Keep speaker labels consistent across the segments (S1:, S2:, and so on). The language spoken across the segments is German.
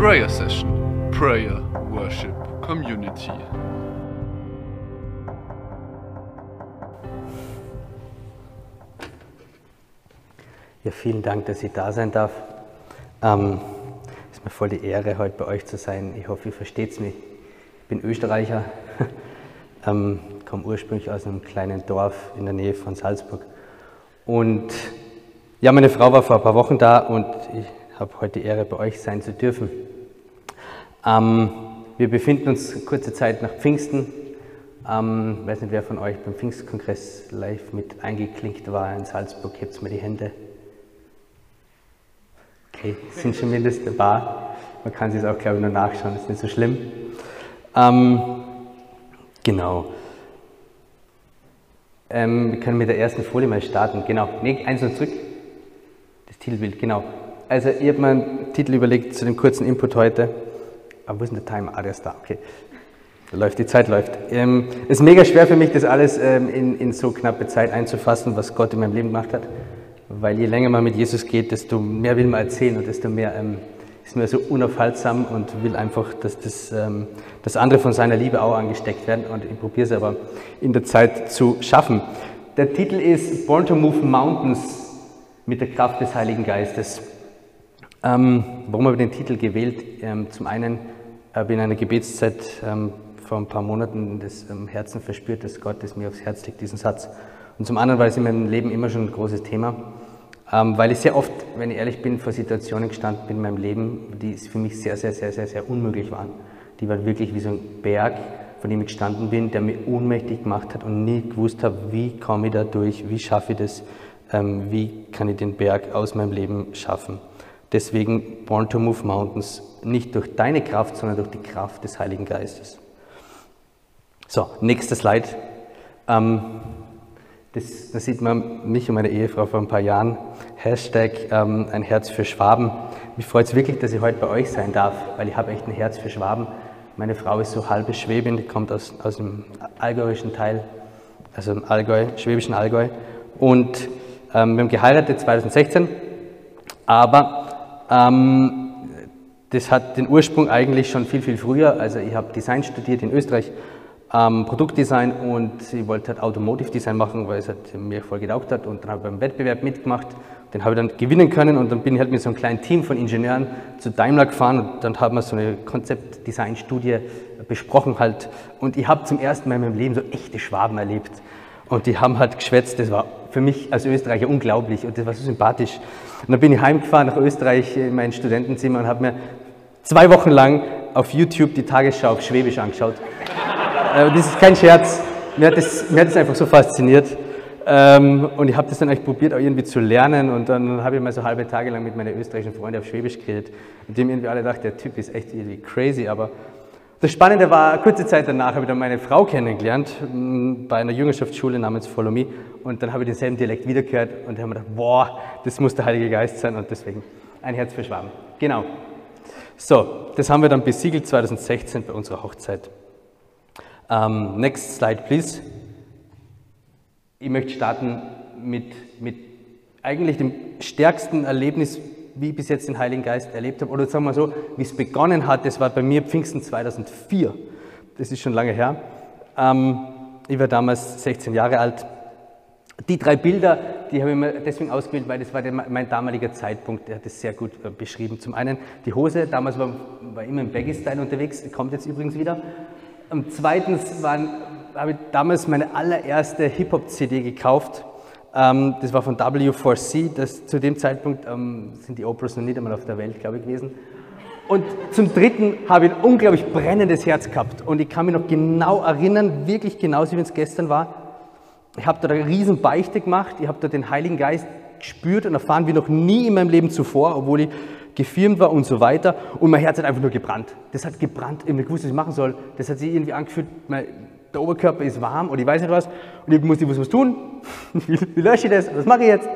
S1: Prayer Session, Prayer Worship Community.
S2: Ja, vielen Dank, dass ich da sein darf. Ähm, ist mir voll die Ehre, heute bei euch zu sein. Ich hoffe, ihr versteht mich. Ich bin Österreicher, ähm, komme ursprünglich aus einem kleinen Dorf in der Nähe von Salzburg. Und ja, meine Frau war vor ein paar Wochen da und ich habe heute die Ehre, bei euch sein zu dürfen. Ähm, wir befinden uns kurze Zeit nach Pfingsten. Ähm, ich weiß nicht, wer von euch beim Pfingstkongress live mit eingeklinkt war in Salzburg. Hebt mir die Hände. Okay, sind schon mindestens ein paar. Man kann sich auch, glaube ich, nur nachschauen, ist nicht so schlimm. Ähm, genau. Ähm, wir können mit der ersten Folie mal starten. Genau, nee, eins noch zurück. Das Titelbild, genau. Also, ich habe mir einen Titel überlegt zu dem kurzen Input heute. Aber wo ist denn der Timer? Ah, der ist da, okay. Da läuft, die Zeit läuft. Ähm, es ist mega schwer für mich, das alles ähm, in, in so knappe Zeit einzufassen, was Gott in meinem Leben gemacht hat. Weil je länger man mit Jesus geht, desto mehr will man erzählen und desto mehr ähm, ist man so unaufhaltsam und will einfach, dass das, ähm, das andere von seiner Liebe auch angesteckt werden. Und ich probiere es aber in der Zeit zu schaffen. Der Titel ist Born to Move Mountains mit der Kraft des Heiligen Geistes. Ähm, warum habe ich den Titel gewählt? Ähm, zum einen habe in einer Gebetszeit ähm, vor ein paar Monaten das Herzen verspürt, dass Gott es mir aufs Herz legt, diesen Satz. Und zum anderen, weil es in meinem Leben immer schon ein großes Thema, ähm, weil ich sehr oft, wenn ich ehrlich bin, vor Situationen gestanden bin in meinem Leben, die für mich sehr, sehr, sehr, sehr, sehr unmöglich waren. Die waren wirklich wie so ein Berg, von dem ich gestanden bin, der mich ohnmächtig gemacht hat und nie gewusst habe, wie komme ich da durch, wie schaffe ich das, ähm, wie kann ich den Berg aus meinem Leben schaffen. Deswegen Born to Move Mountains, nicht durch deine Kraft, sondern durch die Kraft des Heiligen Geistes. So, nächster Slide. Ähm, das, das, sieht man mich und meine Ehefrau vor ein paar Jahren. Hashtag ähm, ein Herz für Schwaben. Mich freut es wirklich, dass ich heute bei euch sein darf, weil ich habe echt ein Herz für Schwaben. Meine Frau ist so halbe Schwäbin, die kommt aus, aus dem allgäuischen Teil, also im Allgäu, schwäbischen Allgäu. Und ähm, wir haben geheiratet 2016, aber ähm, das hat den Ursprung eigentlich schon viel, viel früher. Also ich habe Design studiert in Österreich ähm, Produktdesign und ich wollte halt Automotive Design machen, weil es halt mir voll getaugt hat und dann habe ich beim Wettbewerb mitgemacht. Den habe ich dann gewinnen können und dann bin ich halt mit so einem kleinen Team von Ingenieuren zu Daimler gefahren und dann haben wir so eine Konzeptdesign-Studie besprochen halt und ich habe zum ersten Mal in meinem Leben so echte Schwaben erlebt und die haben halt geschwätzt, das war für mich als Österreicher unglaublich und das war so sympathisch. Und dann bin ich heimgefahren nach Österreich in mein Studentenzimmer und habe mir zwei Wochen lang auf YouTube die Tagesschau auf Schwäbisch angeschaut. Äh, das ist kein Scherz. Mir hat das, mir hat das einfach so fasziniert. Ähm, und ich habe das dann eigentlich probiert, auch irgendwie zu lernen. Und dann habe ich mal so halbe Tage lang mit meinen österreichischen Freunden auf Schwäbisch geredet. Und dem irgendwie alle dachten, der Typ ist echt irgendwie crazy. Aber das Spannende war, kurze Zeit danach habe ich dann meine Frau kennengelernt, bei einer Jüngerschaftsschule namens Follow Me. Und dann habe ich denselben Dialekt wiedergehört und habe mir gedacht, boah, das muss der Heilige Geist sein. Und deswegen ein Herz für Schwaben. Genau. So, das haben wir dann besiegelt 2016 bei unserer Hochzeit. Um, ähm, next slide, please. Ich möchte starten mit, mit eigentlich dem stärksten Erlebnis, wie ich bis jetzt den Heiligen Geist erlebt habe. Oder sagen wir so, wie es begonnen hat, das war bei mir Pfingsten 2004. Das ist schon lange her. Ähm, ich war damals 16 Jahre alt. Die drei Bilder, die habe ich mir deswegen ausgewählt, weil das war der, mein damaliger Zeitpunkt, der hat das sehr gut äh, beschrieben. Zum einen die Hose, damals war, war immer im Baggy-Style unterwegs, kommt jetzt übrigens wieder. Und zweitens habe ich damals meine allererste Hip-Hop-CD gekauft. Ähm, das war von W4C. Das, zu dem Zeitpunkt ähm, sind die Oprahs noch nicht einmal auf der Welt, glaube ich, gewesen. Und zum Dritten habe ich ein unglaublich brennendes Herz gehabt. Und ich kann mich noch genau erinnern, wirklich genauso wie es gestern war. Ich habe da eine riesen Beichte gemacht. Ich habe da den Heiligen Geist gespürt und erfahren wie noch nie in meinem Leben zuvor, obwohl ich gefirmt war und so weiter. Und mein Herz hat einfach nur gebrannt. Das hat gebrannt, ich habe nicht gewusst, was ich machen soll. Das hat sich irgendwie angefühlt, mein, der Oberkörper ist warm oder ich weiß nicht was. Und ich musste, ich muss was tun. wie, lösche ich das? Was mache ich jetzt?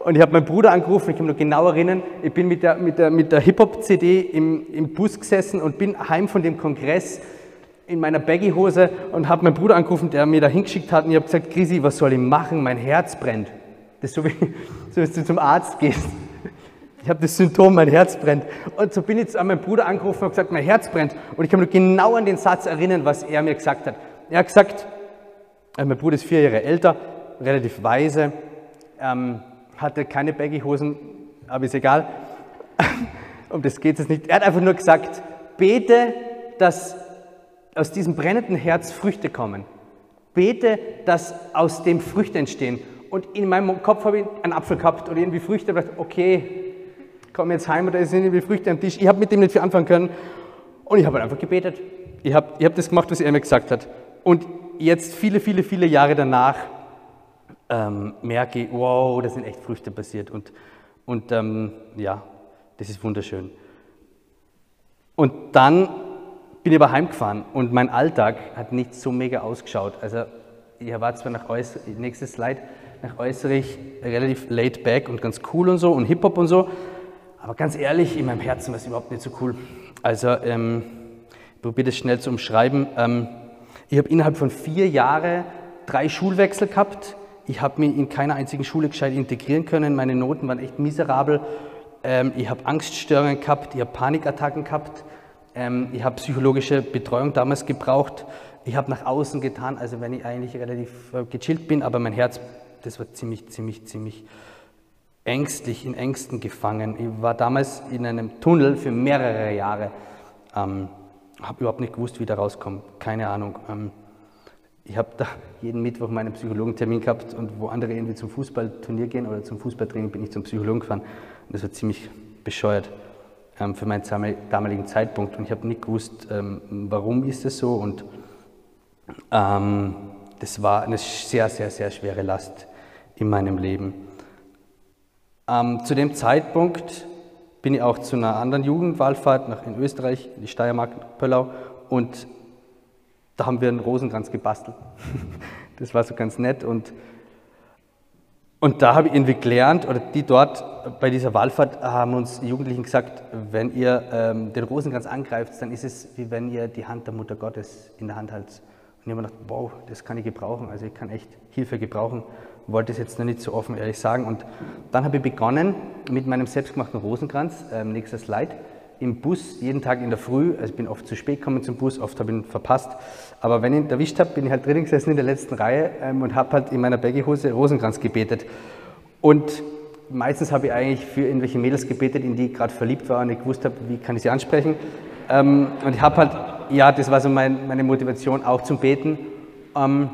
S2: Und ich habe meinen Bruder angerufen, ich kann mich noch genau erinnern, ich bin mit der, mit der, mit der Hip-Hop-CD im, im Bus gesessen und bin heim von dem Kongress in meiner Baggy-Hose und habe meinen Bruder angerufen, der mir da hingeschickt hat und ich habe gesagt, Chrissy, was soll ich machen? Mein Herz brennt. Das ist so wie, so, wie du zum Arzt gehst ich habe das Symptom, mein Herz brennt. Und so bin ich jetzt an meinen Bruder angerufen und gesagt, mein Herz brennt. Und ich kann mich genau an den Satz erinnern, was er mir gesagt hat. Er hat gesagt, äh, mein Bruder ist vier Jahre älter, relativ weise, ähm, hatte keine Baggy-Hosen, aber ist egal. um das geht es nicht. Er hat einfach nur gesagt, bete, dass aus diesem brennenden Herz Früchte kommen. Bete, dass aus dem Früchte entstehen. Und in meinem Kopf habe ich einen Apfel gehabt oder irgendwie Früchte. Und okay, komm jetzt heim oder es sind irgendwie Früchte am Tisch. Ich habe mit dem nicht viel anfangen können. Und ich habe halt einfach gebetet. Ich habe ich hab das gemacht, was er mir gesagt hat. Und jetzt, viele, viele, viele Jahre danach, ähm, merke ich, wow, da sind echt Früchte passiert. Und, und ähm, ja, das ist wunderschön. Und dann bin ich aber heimgefahren und mein Alltag hat nicht so mega ausgeschaut. Also ich war zwar nach äußerlich, nächstes Slide, nach äußerlich relativ laid back und ganz cool und so und Hip-Hop und so, aber ganz ehrlich, in meinem Herzen war es überhaupt nicht so cool. Also ähm, ich probiere das schnell zu umschreiben. Ähm, ich habe innerhalb von vier Jahren drei Schulwechsel gehabt. Ich habe mich in keiner einzigen Schule gescheit integrieren können. Meine Noten waren echt miserabel. Ähm, ich habe Angststörungen gehabt, ich habe Panikattacken gehabt. Ähm, ich habe psychologische Betreuung damals gebraucht. Ich habe nach außen getan, also wenn ich eigentlich relativ äh, gechillt bin, aber mein Herz, das war ziemlich, ziemlich, ziemlich ängstlich, in Ängsten gefangen. Ich war damals in einem Tunnel für mehrere Jahre. Ähm, habe überhaupt nicht gewusst, wie da rauskomme. Keine Ahnung. Ähm, ich habe da jeden Mittwoch meinen Psychologentermin gehabt und wo andere irgendwie zum Fußballturnier gehen oder zum Fußballtraining, bin ich zum Psychologen gefahren. Und das war ziemlich bescheuert ähm, für meinen damaligen Zeitpunkt. Und ich habe nicht gewusst, ähm, warum ist das so. Und ähm, das war eine sehr, sehr, sehr schwere Last in meinem Leben. Ähm, zu dem Zeitpunkt bin ich auch zu einer anderen Jugendwallfahrt nach in Österreich, in die Steiermark, Pöllau. Und da haben wir einen Rosenkranz gebastelt. das war so ganz nett. Und und da habe ich irgendwie gelernt, oder die dort bei dieser Wallfahrt haben uns Jugendlichen gesagt, wenn ihr ähm, den Rosenkranz angreift, dann ist es wie wenn ihr die Hand der Mutter Gottes in der Hand haltet. Und ich habe mir gedacht, wow, das kann ich gebrauchen, also ich kann echt Hilfe gebrauchen. Wollte es jetzt noch nicht so offen ehrlich sagen. Und dann habe ich begonnen mit meinem selbstgemachten Rosenkranz, ähm, nächster Slide, im Bus jeden Tag in der Früh, also ich bin oft zu spät gekommen zum Bus, oft habe ich ihn verpasst, aber wenn ich ihn erwischt habe, bin ich halt drinnen gesessen in der letzten Reihe ähm, und habe halt in meiner Baggyhose Rosenkranz gebetet. Und meistens habe ich eigentlich für irgendwelche Mädels gebetet, in die ich gerade verliebt war und ich gewusst habe, wie kann ich sie ansprechen. Ähm, und ich habe halt, ja, das war so mein, meine Motivation auch zum Beten. Ähm,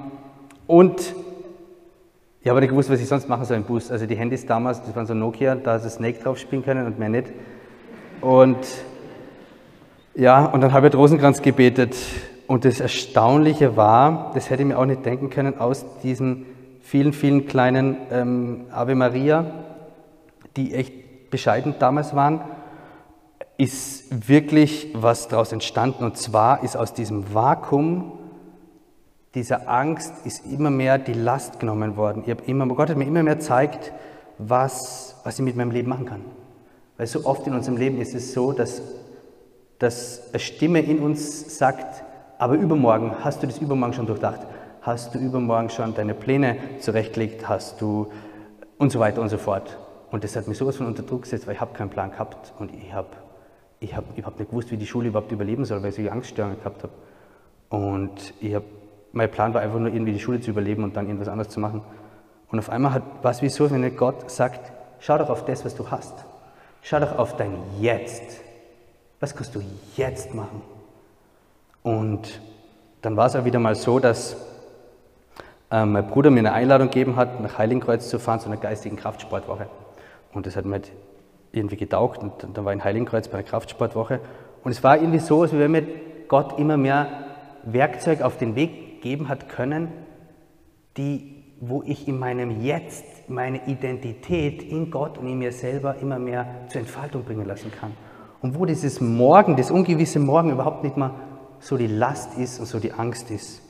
S2: und ich habe nicht gewusst, was ich sonst machen soll im Bus. Also die Handys damals, das waren so Nokia, da hast du Snake drauf spielen können und mehr nicht. Und ja, und dann habe ich Rosenkranz gebetet. Und das Erstaunliche war, das hätte ich mir auch nicht denken können, aus diesen vielen, vielen kleinen ähm, Ave Maria, die echt bescheiden damals waren, ist wirklich was daraus entstanden. Und zwar ist aus diesem Vakuum dieser Angst ist immer mehr die Last genommen worden. Ich immer, Gott hat mir immer mehr gezeigt, was, was ich mit meinem Leben machen kann. Weil so oft in unserem Leben ist es so, dass, dass eine Stimme in uns sagt, aber übermorgen, hast du das übermorgen schon durchdacht? Hast du übermorgen schon deine Pläne zurechtgelegt? Hast du und so weiter und so fort. Und das hat mich sowas von unter Druck gesetzt, weil ich habe keinen Plan gehabt und ich habe ich hab überhaupt nicht gewusst, wie die Schule überhaupt überleben soll, weil ich solche Angststörungen gehabt habe. Und ich hab, mein Plan war einfach nur irgendwie die Schule zu überleben und dann irgendwas anderes zu machen. Und auf einmal war es wie so, wenn Gott sagt, schau doch auf das, was du hast. Schau doch auf dein Jetzt. Was kannst du jetzt machen? Und dann war es auch wieder mal so, dass äh, mein Bruder mir eine Einladung gegeben hat, nach Heiligenkreuz zu fahren zu einer geistigen Kraftsportwoche. Und das hat mir irgendwie getaugt und dann war ich in Heiligenkreuz bei einer Kraftsportwoche. Und es war irgendwie so, als wenn mir Gott immer mehr Werkzeug auf den Weg geben hat können, die, wo ich in meinem Jetzt meine Identität in Gott und in mir selber immer mehr zur Entfaltung bringen lassen kann. Und wo dieses Morgen, das ungewisse Morgen überhaupt nicht mehr so die Last ist und so die Angst ist.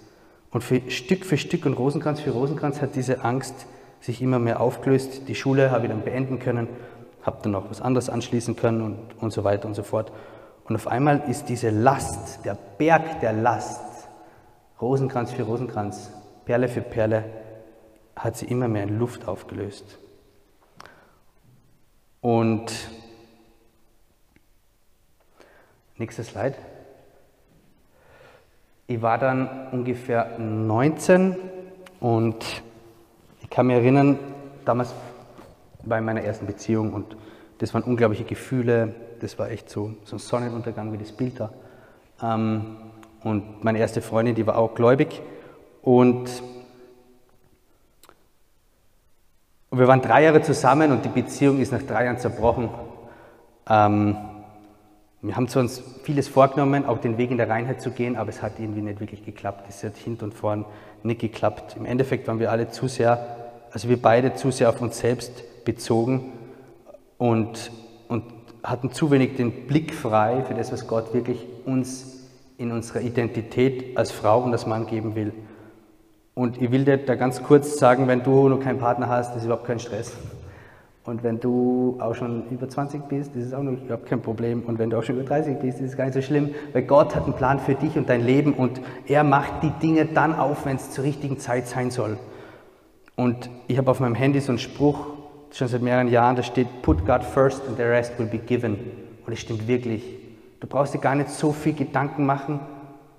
S2: Und für Stück für Stück und Rosenkranz für Rosenkranz hat diese Angst sich immer mehr aufgelöst. Die Schule habe ich dann beenden können, habe dann noch was anderes anschließen können und, und so weiter und so fort. Und auf einmal ist diese Last, der Berg der Last, Rosenkranz für Rosenkranz, Perle für Perle, hat sie immer mehr in Luft aufgelöst. Und Nächstes Slide. Ich war dann ungefähr 19 und ich kann mich erinnern, damals bei meiner ersten Beziehung und das waren unglaubliche Gefühle, das war echt so, so ein Sonnenuntergang wie das Bild da. Ähm, und meine erste Freundin, die war auch gläubig und wir waren drei Jahre zusammen und die Beziehung ist nach drei Jahren zerbrochen. Ähm, wir haben zu uns vieles vorgenommen, auch den Weg in der Reinheit zu gehen, aber es hat irgendwie nicht wirklich geklappt. Es hat hinten und vorn nicht geklappt. Im Endeffekt waren wir alle zu sehr, also wir beide zu sehr auf uns selbst bezogen und, und hatten zu wenig den Blick frei für das, was Gott wirklich uns in unserer Identität als Frau und als Mann geben will. Und ich will dir da ganz kurz sagen, wenn du noch keinen Partner hast, ist überhaupt kein Stress. Und wenn du auch schon über 20 bist, ist auch noch überhaupt kein Problem. Und wenn du auch schon über 30 bist, ist gar nicht so schlimm, weil Gott hat einen Plan für dich und dein Leben und er macht die Dinge dann auf, wenn es zur richtigen Zeit sein soll. Und ich habe auf meinem Handy so einen Spruch, schon seit mehreren Jahren, da steht, put God first and the rest will be given. Und es stimmt wirklich. Du brauchst dir gar nicht so viel Gedanken machen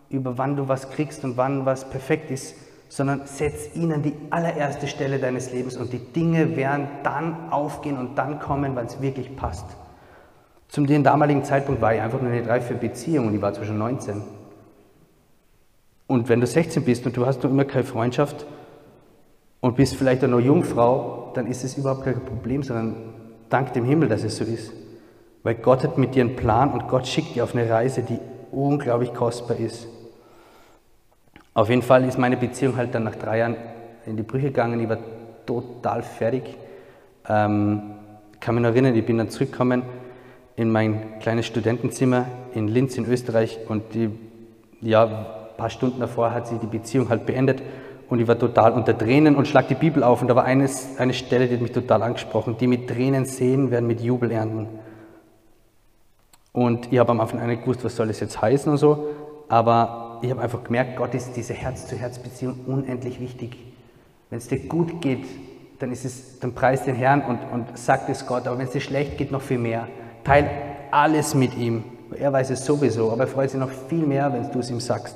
S2: über wann du was kriegst und wann was perfekt ist sondern setz ihn an die allererste Stelle deines Lebens und die Dinge werden dann aufgehen und dann kommen, weil es wirklich passt. Zum den damaligen Zeitpunkt war ich einfach nur eine reife Beziehung und ich war zwischen 19. Und wenn du 16 bist und du hast noch immer keine Freundschaft und bist vielleicht auch noch Jungfrau, dann ist es überhaupt kein Problem, sondern dank dem Himmel, dass es so ist. Weil Gott hat mit dir einen Plan und Gott schickt dir auf eine Reise, die unglaublich kostbar ist. Auf jeden Fall ist meine Beziehung halt dann nach drei Jahren in die Brüche gegangen. Ich war total fertig. Ähm, kann mich noch erinnern, ich bin dann zurückgekommen in mein kleines Studentenzimmer in Linz in Österreich und die, ja, ein paar Stunden davor hat sie die Beziehung halt beendet und ich war total unter Tränen und schlag die Bibel auf und da war eines, eine Stelle, die hat mich total angesprochen. Die mit Tränen sehen, werden mit Jubel ernten. Und ich habe am Anfang nicht gewusst, was soll das jetzt heißen und so, aber ich habe einfach gemerkt, Gott ist diese Herz-zu-Herz-Beziehung unendlich wichtig. Wenn es dir gut geht, dann, ist es, dann preis den Herrn und, und sag es Gott. Aber wenn es dir schlecht geht, noch viel mehr. Teil alles mit ihm. Er weiß es sowieso, aber er freut sich noch viel mehr, wenn du es ihm sagst.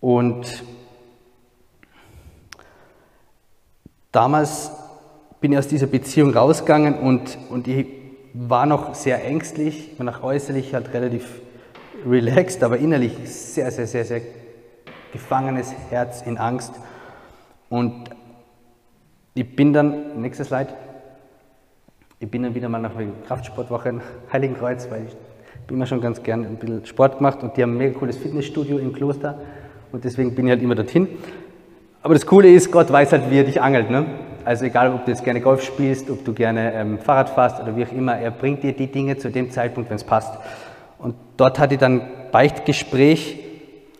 S2: Und damals bin ich aus dieser Beziehung rausgegangen und, und ich war noch sehr ängstlich, war nach äußerlich halt relativ relaxed, aber innerlich sehr, sehr, sehr, sehr gefangenes Herz in Angst. Und ich bin dann, nächstes Slide, ich bin dann wieder mal nach der Kraftsportwoche in Heiligenkreuz, weil ich bin immer schon ganz gern ein bisschen Sport gemacht und die haben ein mega cooles Fitnessstudio im Kloster und deswegen bin ich halt immer dorthin. Aber das Coole ist, Gott weiß halt, wie er dich angelt. Ne? Also egal, ob du jetzt gerne Golf spielst, ob du gerne ähm, Fahrrad fährst oder wie auch immer, er bringt dir die Dinge zu dem Zeitpunkt, wenn es passt. Und dort hatte ich dann Beichtgespräch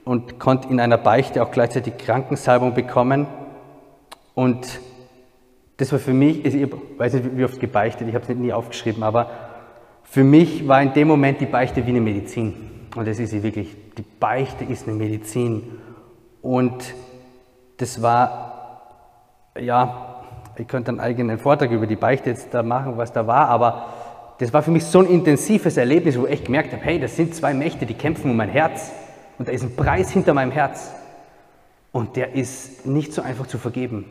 S2: und konnte in einer Beichte auch gleichzeitig Krankensalbung bekommen. Und das war für mich, ich weiß nicht, wie oft gebeichtet, ich habe es nie aufgeschrieben, aber für mich war in dem Moment die Beichte wie eine Medizin. Und das ist sie wirklich. Die Beichte ist eine Medizin. Und das war, ja, ich könnte einen eigenen Vortrag über die Beichte jetzt da machen, was da war, aber das war für mich so ein intensives Erlebnis, wo ich echt gemerkt habe, hey, das sind zwei Mächte, die kämpfen um mein Herz. Und da ist ein Preis hinter meinem Herz. Und der ist nicht so einfach zu vergeben.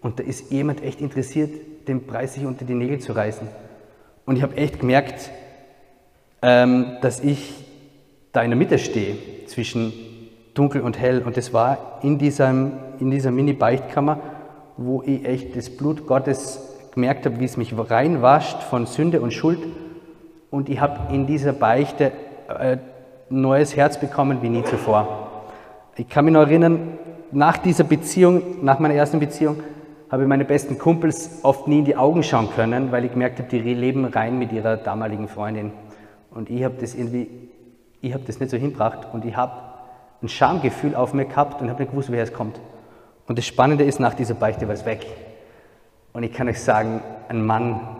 S2: Und da ist jemand echt interessiert, den Preis sich unter die Nägel zu reißen. Und ich habe echt gemerkt, ähm, dass ich da in der Mitte stehe zwischen dunkel und hell. Und das war in, diesem, in dieser Mini-Beichtkammer, wo ich echt das Blut Gottes gemerkt habe, wie es mich reinwascht von Sünde und Schuld. Und ich habe in dieser Beichte ein äh, neues Herz bekommen wie nie zuvor. Ich kann mich noch erinnern, nach dieser Beziehung, nach meiner ersten Beziehung, habe ich meine besten Kumpels oft nie in die Augen schauen können, weil ich gemerkt habe, die leben rein mit ihrer damaligen Freundin. Und ich habe das irgendwie, ich habe das nicht so hinbracht und ich habe ein Schamgefühl auf mir gehabt und habe nicht gewusst, woher es kommt. Und das Spannende ist, nach dieser Beichte war es weg. Und ich kann euch sagen, ein Mann,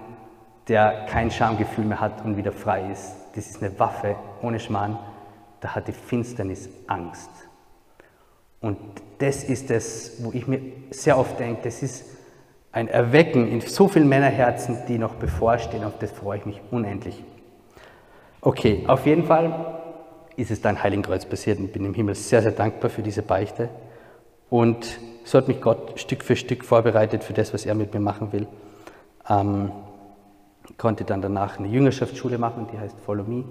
S2: der kein Schamgefühl mehr hat und wieder frei ist, das ist eine Waffe ohne Schmarrn, da hat die Finsternis Angst. Und das ist es, wo ich mir sehr oft denke, das ist ein Erwecken in so vielen Männerherzen, die noch bevorstehen, auf das freue ich mich unendlich. Okay, auf jeden Fall ist es dann Heiligenkreuz passiert und bin im Himmel sehr, sehr dankbar für diese Beichte. Und so hat mich Gott Stück für Stück vorbereitet für das, was er mit mir machen will. Ähm, konnte dann danach eine Jüngerschaftsschule machen, die heißt Follow Me.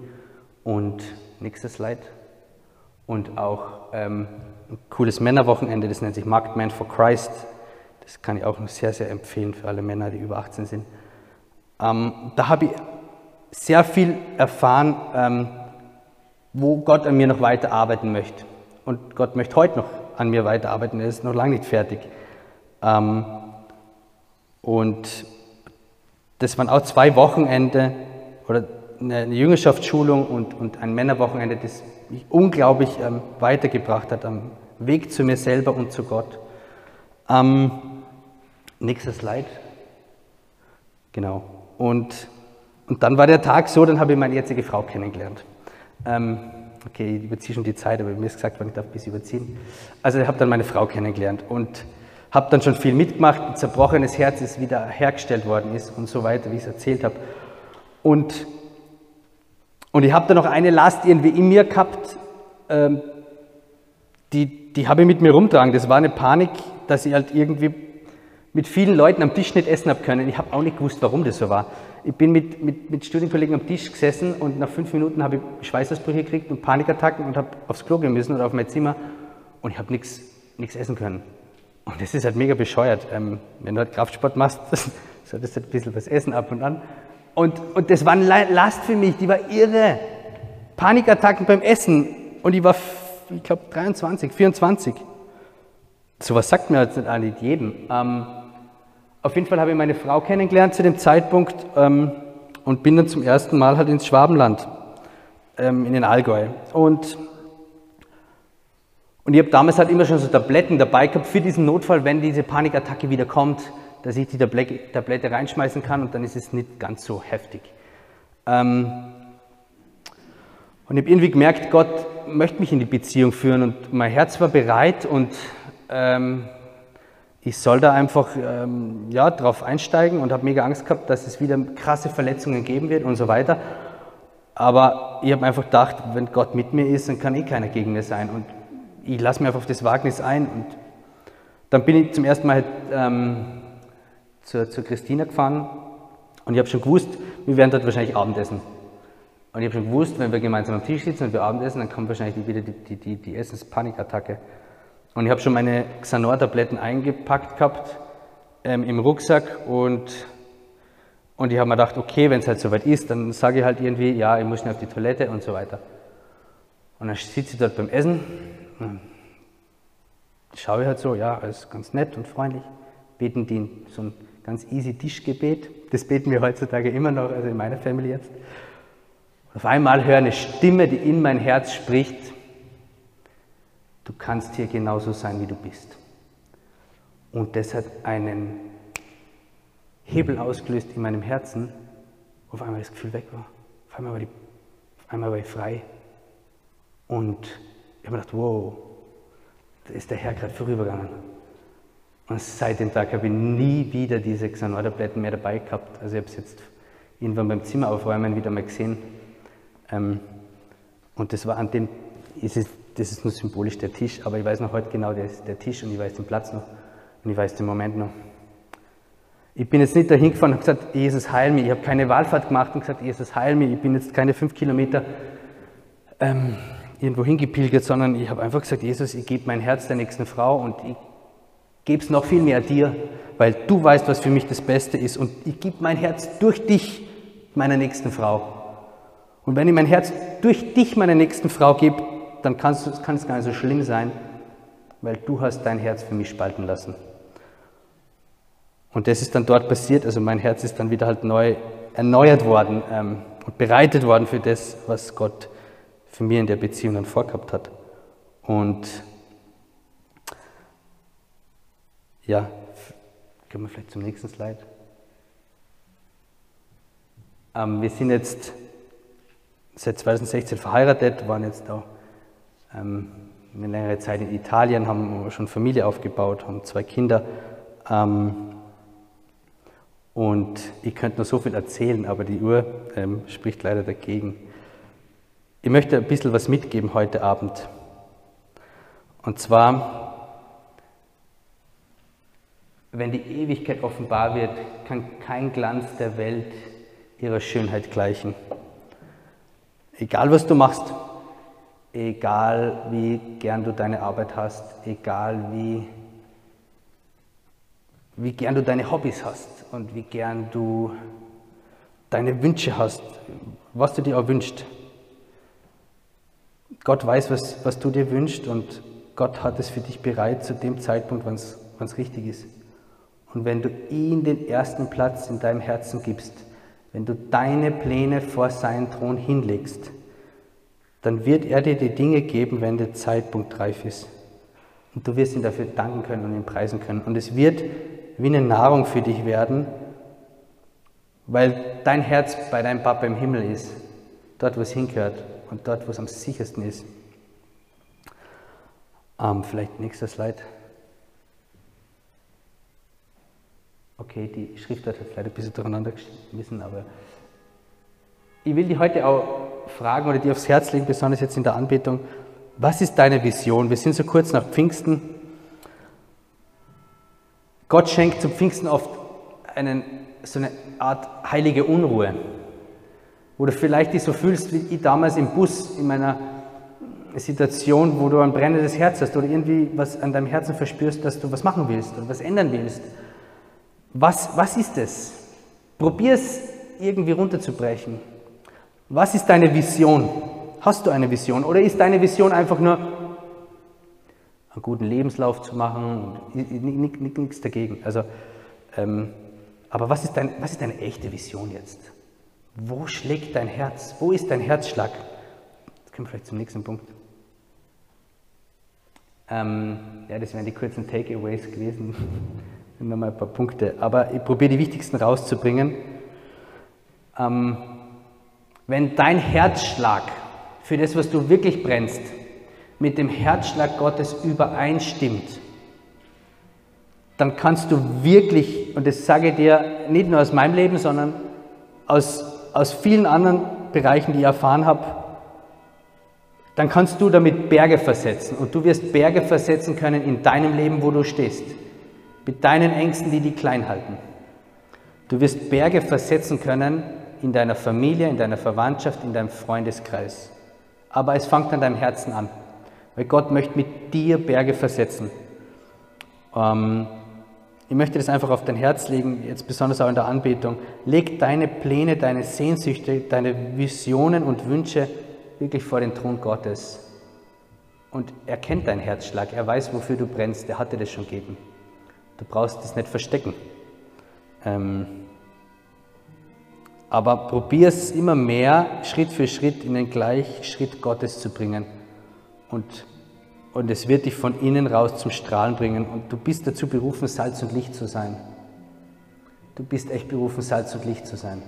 S2: Und nächstes Slide. Und auch ähm, ein cooles Männerwochenende, das nennt sich Marked Man for Christ. Das kann ich auch sehr, sehr empfehlen für alle Männer, die über 18 sind. Ähm, da habe ich sehr viel erfahren, ähm, wo Gott an mir noch weiter arbeiten möchte. Und Gott möchte heute noch an mir weiterarbeiten, er ist noch lange nicht fertig. Ähm, und das waren auch zwei Wochenende oder eine Jüngerschaftsschulung und, und ein Männerwochenende, das mich unglaublich ähm, weitergebracht hat am Weg zu mir selber und zu Gott. Ähm, nächster Slide. Genau. Und, und dann war der Tag so, dann habe ich meine jetzige Frau kennengelernt. Ähm, okay, ich überziehe schon die Zeit, aber mir ist gesagt ich darf ein bisschen überziehen. Also ich habe dann meine Frau kennengelernt und habe dann schon viel mitgemacht. Ein zerbrochenes Herz ist wieder hergestellt worden ist und so weiter, wie ich es erzählt habe. Und, und ich habe dann noch eine Last irgendwie in mir gehabt, ähm, die, die habe ich mit mir rumtragen. Das war eine Panik, dass ich halt irgendwie mit vielen Leuten am Tisch nicht essen habe können. Ich habe auch nicht gewusst, warum das so war. Ich bin mit, mit, mit Studienkollegen am Tisch gesessen und nach fünf Minuten habe ich Schweißausbrüche gekriegt und Panikattacken und habe aufs Klo gehen müssen oder auf mein Zimmer und ich habe nichts essen können. Und das ist halt mega bescheuert. Ähm, wenn du halt Kraftsport machst, solltest du halt ein bisschen was essen ab und an. Und, und das war eine Last für mich, die war irre. Panikattacken beim Essen und ich war, ich glaube, 23, 24. Sowas sagt mir jetzt nicht alle jedem. Ähm, auf jeden Fall habe ich meine Frau kennengelernt zu dem Zeitpunkt ähm, und bin dann zum ersten Mal halt ins Schwabenland, ähm, in den Allgäu. Und, und ich habe damals halt immer schon so Tabletten dabei gehabt für diesen Notfall, wenn diese Panikattacke wieder kommt, dass ich die Tablette reinschmeißen kann und dann ist es nicht ganz so heftig. Ähm, und ich habe irgendwie gemerkt, Gott möchte mich in die Beziehung führen und mein Herz war bereit und ähm, ich soll da einfach ähm, ja, drauf einsteigen und habe mega Angst gehabt, dass es wieder krasse Verletzungen geben wird und so weiter. Aber ich habe einfach gedacht, wenn Gott mit mir ist, dann kann eh keiner gegen mir sein. Und ich lasse mich einfach auf das Wagnis ein. Und dann bin ich zum ersten Mal ähm, zur, zur Christina gefahren und ich habe schon gewusst, wir werden dort wahrscheinlich Abendessen. Und ich habe schon gewusst, wenn wir gemeinsam am Tisch sitzen und wir Abendessen, dann kommt wahrscheinlich wieder die, die, die, die Essenspanikattacke. Und ich habe schon meine Xanor-Tabletten eingepackt gehabt ähm, im Rucksack und, und ich habe mir gedacht, okay, wenn es halt soweit ist, dann sage ich halt irgendwie, ja, ich muss schnell auf die Toilette und so weiter. Und dann sitze ich dort beim Essen, schaue ich halt so, ja, alles ganz nett und freundlich, beten die so ein ganz easy Tischgebet. Das beten wir heutzutage immer noch, also in meiner Familie jetzt. Und auf einmal höre eine Stimme, die in mein Herz spricht, Du kannst hier genauso sein, wie du bist. Und das hat einen Hebel ausgelöst in meinem Herzen, wo auf einmal das Gefühl weg war. Auf einmal war, die, auf einmal war ich frei. Und ich habe mir gedacht, wow, da ist der Herr gerade vorübergegangen. Und seit dem Tag habe ich nie wieder diese Xanor-Tabletten mehr dabei gehabt. Also ich habe es jetzt irgendwann beim Zimmer aufräumen wieder mal gesehen. Ähm, und das war an dem, es das ist nur symbolisch der Tisch, aber ich weiß noch heute genau, der, der Tisch und ich weiß den Platz noch und ich weiß den Moment noch. Ich bin jetzt nicht dahin gefahren und habe gesagt, Jesus heil mich. Ich habe keine Wahlfahrt gemacht und gesagt, Jesus heil mich. Ich bin jetzt keine fünf Kilometer ähm, irgendwo hingepilgert, sondern ich habe einfach gesagt, Jesus, ich gebe mein Herz der nächsten Frau und ich gebe es noch viel mehr dir, weil du weißt, was für mich das Beste ist und ich gebe mein Herz durch dich meiner nächsten Frau. Und wenn ich mein Herz durch dich meiner nächsten Frau gebe, dann kann es gar nicht so schlimm sein, weil du hast dein Herz für mich spalten lassen. Und das ist dann dort passiert, also mein Herz ist dann wieder halt neu erneuert worden ähm, und bereitet worden für das, was Gott für mich in der Beziehung dann vorgehabt hat. Und ja, kommen wir vielleicht zum nächsten Slide. Ähm, wir sind jetzt seit 2016 verheiratet, waren jetzt da ähm, eine längere Zeit in Italien, haben schon Familie aufgebaut, haben zwei Kinder. Ähm, und ich könnte noch so viel erzählen, aber die Uhr ähm, spricht leider dagegen. Ich möchte ein bisschen was mitgeben heute Abend. Und zwar, wenn die Ewigkeit offenbar wird, kann kein Glanz der Welt ihrer Schönheit gleichen. Egal was du machst, egal wie gern du deine Arbeit hast, egal wie, wie gern du deine Hobbys hast und wie gern du deine Wünsche hast, was du dir auch wünschst. Gott weiß, was, was du dir wünschst und Gott hat es für dich bereit zu dem Zeitpunkt, wann es richtig ist. Und wenn du ihm den ersten Platz in deinem Herzen gibst, wenn du deine Pläne vor seinen Thron hinlegst, dann wird er dir die Dinge geben, wenn der Zeitpunkt reif ist. Und du wirst ihn dafür danken können und ihn preisen können. Und es wird wie eine Nahrung für dich werden, weil dein Herz bei deinem Papa im Himmel ist, dort wo es hingehört und dort wo es am sichersten ist. Ähm, vielleicht nächster Slide. Okay, die Schriftart hat vielleicht ein bisschen durcheinander geschmissen, aber ich will dich heute auch fragen oder dir aufs Herz legen, besonders jetzt in der Anbetung, was ist deine Vision? Wir sind so kurz nach Pfingsten. Gott schenkt zum Pfingsten oft einen, so eine Art heilige Unruhe, wo du vielleicht dich so fühlst wie ich damals im Bus in meiner Situation, wo du ein brennendes Herz hast oder irgendwie was an deinem Herzen verspürst, dass du was machen willst oder was ändern willst. Was, was ist es? Probier es irgendwie runterzubrechen. Was ist deine Vision? Hast du eine Vision? Oder ist deine Vision einfach nur, einen guten Lebenslauf zu machen? Nichts dagegen. Also, ähm, aber was ist, dein, was ist deine echte Vision jetzt? Wo schlägt dein Herz? Wo ist dein Herzschlag? Jetzt kommen wir vielleicht zum nächsten Punkt. Ähm, ja, das wären die kurzen Takeaways gewesen. Nochmal ein paar Punkte. Aber ich probiere die wichtigsten rauszubringen. Ähm, wenn dein Herzschlag für das, was du wirklich brennst, mit dem Herzschlag Gottes übereinstimmt, dann kannst du wirklich, und das sage ich dir nicht nur aus meinem Leben, sondern aus, aus vielen anderen Bereichen, die ich erfahren habe, dann kannst du damit Berge versetzen. Und du wirst Berge versetzen können in deinem Leben, wo du stehst mit deinen Ängsten, die dich klein halten. Du wirst Berge versetzen können in deiner Familie, in deiner Verwandtschaft, in deinem Freundeskreis. Aber es fängt an deinem Herzen an, weil Gott möchte mit dir Berge versetzen. Ähm, ich möchte das einfach auf dein Herz legen, jetzt besonders auch in der Anbetung. Leg deine Pläne, deine Sehnsüchte, deine Visionen und Wünsche wirklich vor den Thron Gottes. Und er kennt deinen Herzschlag, er weiß, wofür du brennst, er hat dir das schon gegeben. Du brauchst es nicht verstecken. Ähm, aber probier es immer mehr, Schritt für Schritt in den Gleichschritt Gottes zu bringen. Und, und es wird dich von innen raus zum Strahlen bringen. Und du bist dazu berufen, Salz und Licht zu sein. Du bist echt berufen, Salz und Licht zu sein.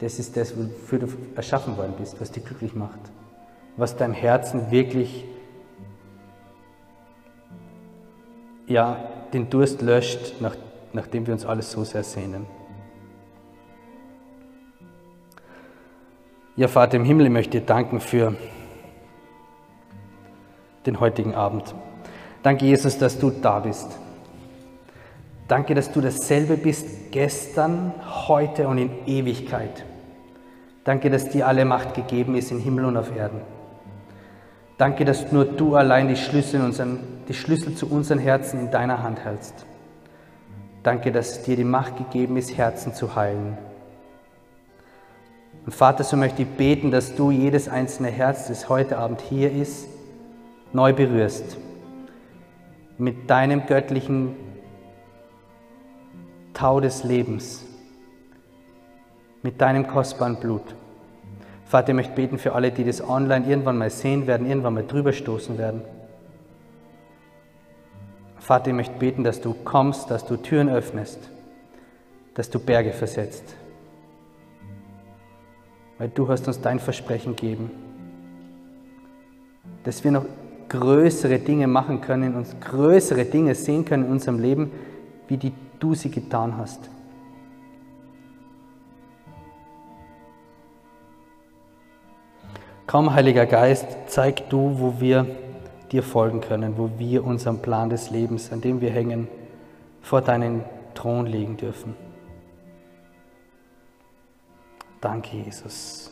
S2: Das ist das, wofür du erschaffen worden bist, was dich glücklich macht. Was deinem Herzen wirklich ja, den Durst löscht, nach, nachdem wir uns alles so sehr sehnen. Ja, Vater im Himmel, ich möchte dir danken für den heutigen Abend. Danke, Jesus, dass du da bist. Danke, dass du dasselbe bist gestern, heute und in Ewigkeit. Danke, dass dir alle Macht gegeben ist in Himmel und auf Erden. Danke, dass nur du allein die Schlüssel, unseren, die Schlüssel zu unseren Herzen in deiner Hand hältst. Danke, dass dir die Macht gegeben ist, Herzen zu heilen. Und Vater, so möchte ich beten, dass du jedes einzelne Herz, das heute Abend hier ist, neu berührst. Mit deinem göttlichen Tau des Lebens, mit deinem kostbaren Blut. Vater, ich möchte beten für alle, die das online irgendwann mal sehen werden, irgendwann mal drüber stoßen werden. Vater, ich möchte beten, dass du kommst, dass du Türen öffnest, dass du Berge versetzt. Weil du hast uns dein Versprechen gegeben, dass wir noch größere Dinge machen können, uns größere Dinge sehen können in unserem Leben, wie die du sie getan hast. Komm, Heiliger Geist, zeig du, wo wir dir folgen können, wo wir unseren Plan des Lebens, an dem wir hängen, vor deinen Thron legen dürfen. Danke, Jesus.